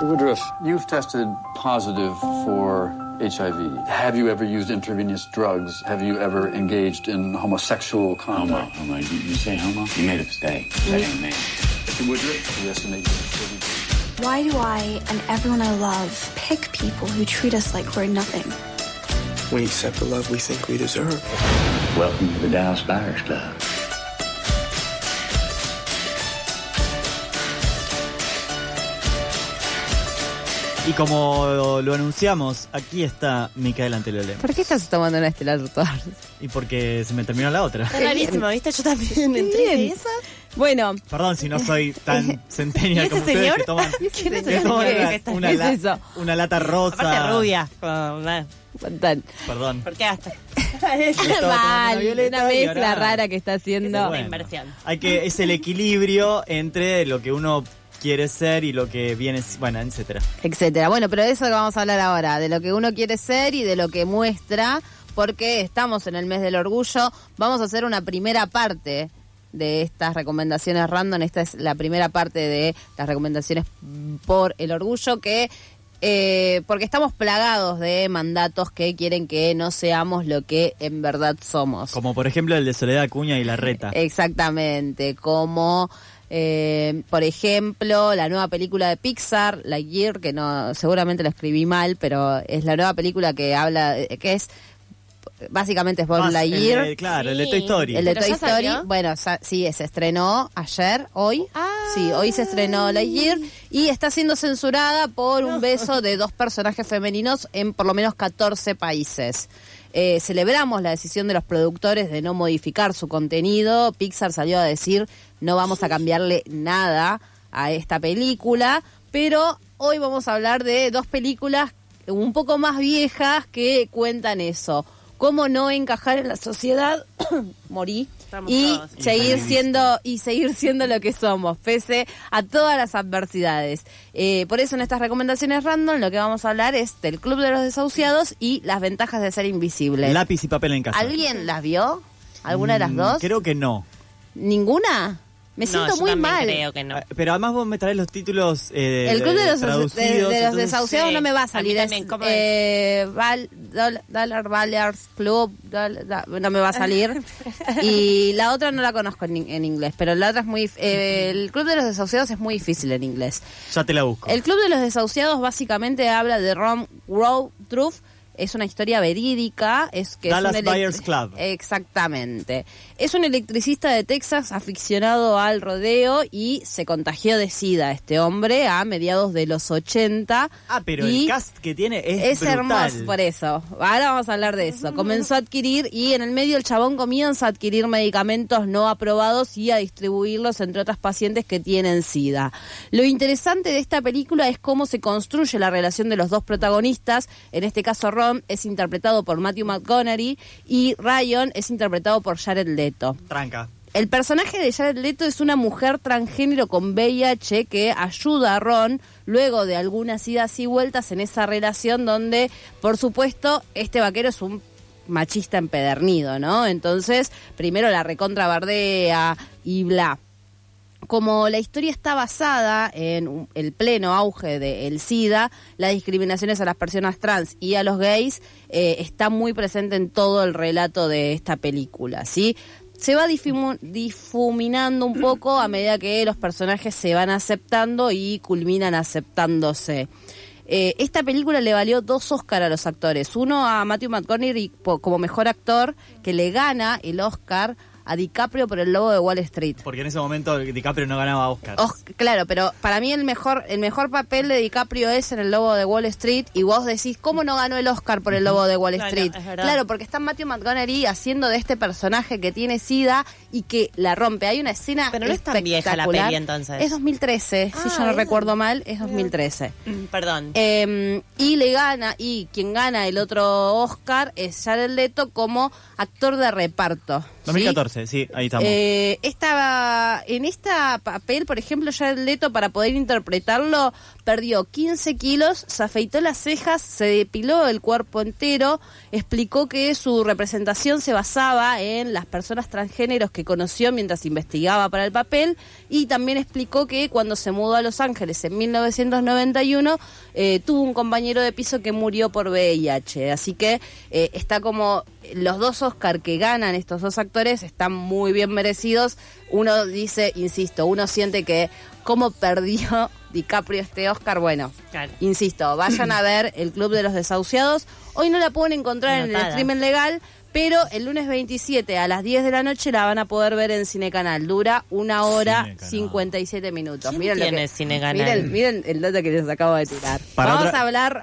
Mr. Woodruff, you've tested positive for HIV. Have you ever used intravenous drugs? Have you ever engaged in homosexual Homo, conduct? homo. You, you say homo? You made a mistake. That ain't me. Mr. Woodruff, we estimate you Why do I and everyone I love pick people who treat us like we're nothing? We accept the love we think we deserve. Welcome to the Dallas Buyers Club. Y como lo anunciamos, aquí está Micaela Antelole. ¿Por qué estás tomando una estelar Tours? Y porque se me terminó la otra. Está rarísimo, ¿viste? Yo también entré Bien. de esa. Bueno, Perdón si no soy tan centenial ¿Y ese como ustedes señor? que toman, ¿Quién es que ese toman señor una, una ¿Qué es eso? una lata rosa. Aparte rubia. Fantan. Perdón. ¿Por qué hasta? Mal, una una mezcla ahora- rara que está haciendo. Bueno. inversión. Hay que es el equilibrio entre lo que uno quiere ser y lo que viene, bueno, etcétera. etcétera. Bueno, pero de eso vamos a hablar ahora, de lo que uno quiere ser y de lo que muestra, porque estamos en el mes del orgullo. Vamos a hacer una primera parte de estas recomendaciones random. Esta es la primera parte de las recomendaciones por el orgullo que eh, porque estamos plagados de mandatos que quieren que no seamos lo que en verdad somos. Como por ejemplo el de Soledad Acuña y la reta. Exactamente, como eh, por ejemplo la nueva película de Pixar, Lightyear, que no seguramente la escribí mal, pero es la nueva película que habla, eh, que es básicamente es Bob Lightyear. claro, el de. Toy Story. El de ¿Pero Toy Story, salió? bueno, sa- sí, se estrenó ayer, hoy. Sí, hoy se estrenó Lightyear y está siendo censurada por un beso de dos personajes femeninos en por lo menos 14 países. Eh, celebramos la decisión de los productores de no modificar su contenido. Pixar salió a decir no vamos a cambiarle nada a esta película, pero hoy vamos a hablar de dos películas un poco más viejas que cuentan eso. Cómo no encajar en la sociedad, morí, Estamos y todos. seguir siendo y seguir siendo lo que somos, pese a todas las adversidades. Eh, por eso en estas recomendaciones random lo que vamos a hablar es del Club de los Desahuciados y las ventajas de ser invisible. Lápiz y papel en casa. ¿Alguien las vio? ¿Alguna de las Mm, dos? Creo que no. ¿Ninguna? Me No, siento yo muy también mal. creo que no. Ah, Pero además vos me traes los títulos eh, El Club de los, de- los entonces- Desahuciados sí. no me va a A salir. también, es, ¿cómo eh, Val- Dollar Ballers Club, Dol- da- no me va a salir. y la otra no la conozco en, en inglés, pero la otra es muy... eh, el Club de los Desahuciados es muy difícil en inglés. Ya te la busco. El Club de los Desahuciados básicamente habla de Ron Truth. Es una historia verídica. Es que Dallas Buyers Club. Exactamente. Es un electricista de Texas aficionado al rodeo y se contagió de SIDA este hombre a mediados de los 80. Ah, pero y el cast que tiene es, es brutal. hermoso por eso. Ahora vamos a hablar de eso. Comenzó a adquirir y en el medio el chabón comienza a adquirir medicamentos no aprobados y a distribuirlos entre otras pacientes que tienen SIDA. Lo interesante de esta película es cómo se construye la relación de los dos protagonistas. En este caso Ron es interpretado por Matthew McConaughey y Ryan es interpretado por Jared Leto. Tranca. El personaje de Jared Leto es una mujer transgénero con VIH que ayuda a Ron luego de algunas idas y vueltas en esa relación donde, por supuesto, este vaquero es un machista empedernido, ¿no? Entonces, primero la recontra bardea y bla. Como la historia está basada en el pleno auge del SIDA, las discriminaciones a las personas trans y a los gays eh, está muy presente en todo el relato de esta película, ¿sí? Se va difuminando un poco a medida que los personajes se van aceptando y culminan aceptándose. Eh, esta película le valió dos Oscar a los actores. Uno a Matthew McConaughey como mejor actor, que le gana el Oscar a DiCaprio por el lobo de Wall Street. Porque en ese momento DiCaprio no ganaba Oscar. Os- claro, pero para mí el mejor el mejor papel de DiCaprio es en El Lobo de Wall Street y vos decís, ¿cómo no ganó el Oscar por El Lobo de Wall Street? Claro, porque está Matthew McConaughey haciendo de este personaje que tiene SIDA y que la rompe. Hay una escena Pero no es tan vieja la espectacular. peli, entonces. Es 2013, si Ah, yo no es- recuerdo mal, es 2013. Mm, Perdón. Eh, y le gana, y quien gana el otro Oscar es Jared Leto como actor de reparto. 2014, sí, ahí estamos. Eh, esta, en esta papel, por ejemplo, Jared Leto, para poder interpretarlo, perdió 15 kilos, se afeitó las cejas, se depiló el cuerpo entero, explicó que su representación se basaba en las personas transgéneros que conoció mientras investigaba para el papel y también explicó que cuando se mudó a Los Ángeles en 1991 eh, tuvo un compañero de piso que murió por VIH. Así que eh, está como los dos Oscar que ganan estos dos actores están muy bien merecidos. Uno dice, insisto, uno siente que cómo perdió DiCaprio este Oscar. Bueno, Claro. insisto, vayan a ver el Club de los Desahuciados. Hoy no la pueden encontrar en el streaming legal. Pero el lunes 27 a las 10 de la noche la van a poder ver en Cinecanal. Dura una hora Cinecanal. 57 minutos. ¿Quién Miren lo tiene que- Cinecanal? Miren, miren el dato que les acabo de tirar. Para Vamos otra- a hablar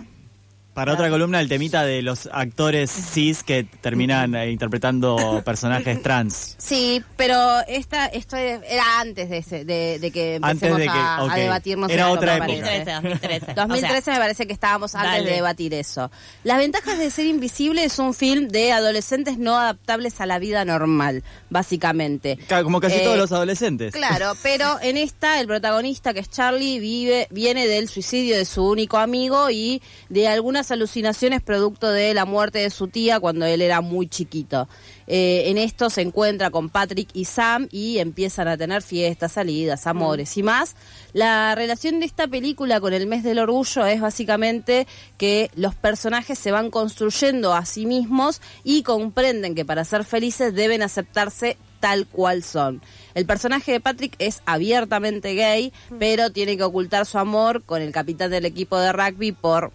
Para otra columna, el temita de los actores cis que terminan eh, interpretando personajes trans. Sí, pero esta, esto era antes de, ese- de, de que Antes empecemos de que- a, a ok. debatirnos. Era en otra época. parece. 2013, 2013. 2013 O sea, me parece que estábamos antes dale. de debatir eso. Las ventajas de ser invisible es un film de adolescentes no adaptables a la vida normal, básicamente. Ca- Como casi Eh, todos los adolescentes. Claro, pero en esta el protagonista que es Charlie vive viene del suicidio de su único amigo y de algunas alucinaciones producto de la muerte de su tía cuando él era muy chiquito. Eh, en esto se encuentra con Patrick y Sam y empiezan a tener fiestas, salidas, amores y más. La relación de esta película con el mes del orgullo es básicamente que los personajes se van construyendo a sí mismos y comprenden que para ser felices deben aceptarse tal cual son. El personaje de Patrick es abiertamente gay, pero tiene que ocultar su amor con el capitán del equipo de rugby por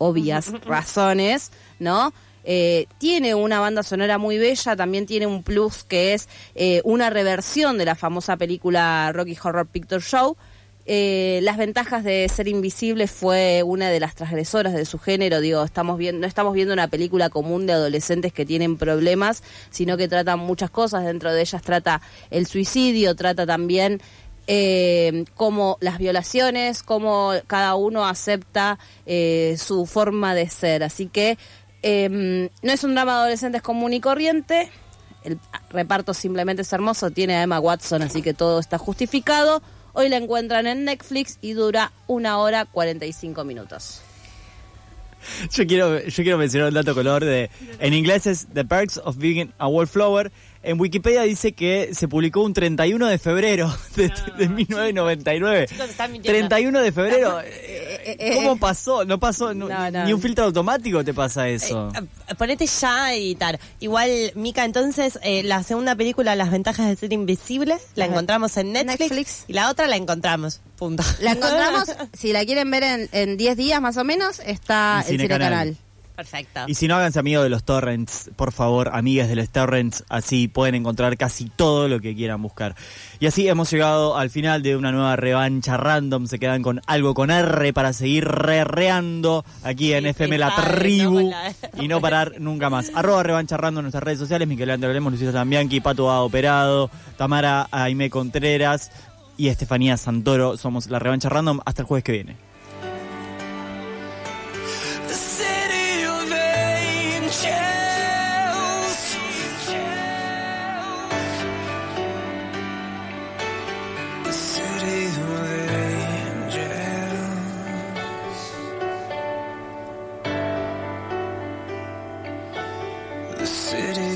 obvias razones, ¿no? Eh, tiene una banda sonora muy bella, también tiene un plus que es eh, una reversión de la famosa película Rocky Horror Picture Show. Eh, las ventajas de ser invisible fue una de las transgresoras de su género. Digo, estamos viendo, no estamos viendo una película común de adolescentes que tienen problemas, sino que tratan muchas cosas. Dentro de ellas trata el suicidio, trata también eh, como las violaciones, cómo cada uno acepta eh, su forma de ser. Así que eh, no es un drama de adolescentes común y corriente. El reparto simplemente es hermoso. Tiene a Emma Watson, así que todo está justificado. Hoy la encuentran en Netflix y dura una hora 45 minutos. Yo quiero, yo quiero mencionar un dato color de. En inglés es The Perks of Being a Wallflower. En Wikipedia dice que se publicó un 31 de febrero de, de 1999. Chicos, están mintiendo. 31 de febrero. eh, eh, ¿Cómo pasó? No pasó. no- No, no. Ni un filtro automático te pasa eso. Eh, Ponete ya a editar. Igual, Mica, entonces, eh, la segunda película, Las ventajas de ser invisible, la Ajá. encontramos en Netflix, Netflix. y la otra la encontramos. Punto. La encontramos, si la quieren ver en, en 10 días más o menos, está En Cinecanal. Cinecanal. Perfecto. Y si no, háganse amigos de los torrents, por favor, amigas de los torrents, así pueden encontrar casi todo lo que quieran buscar. Y así hemos llegado al final de una nueva revancha random, se quedan con algo con R para seguir rerreando aquí en Sí, FM La Tribu ¿no? Con la- y no parar nunca más. Arroba revancha random en nuestras redes sociales, Miguel Andrés Lemos, Luisito Zambianchi, Pato A Operado, Tamara Aime Contreras y Estefanía Santoro. Somos la revancha random hasta el jueves que viene. City. of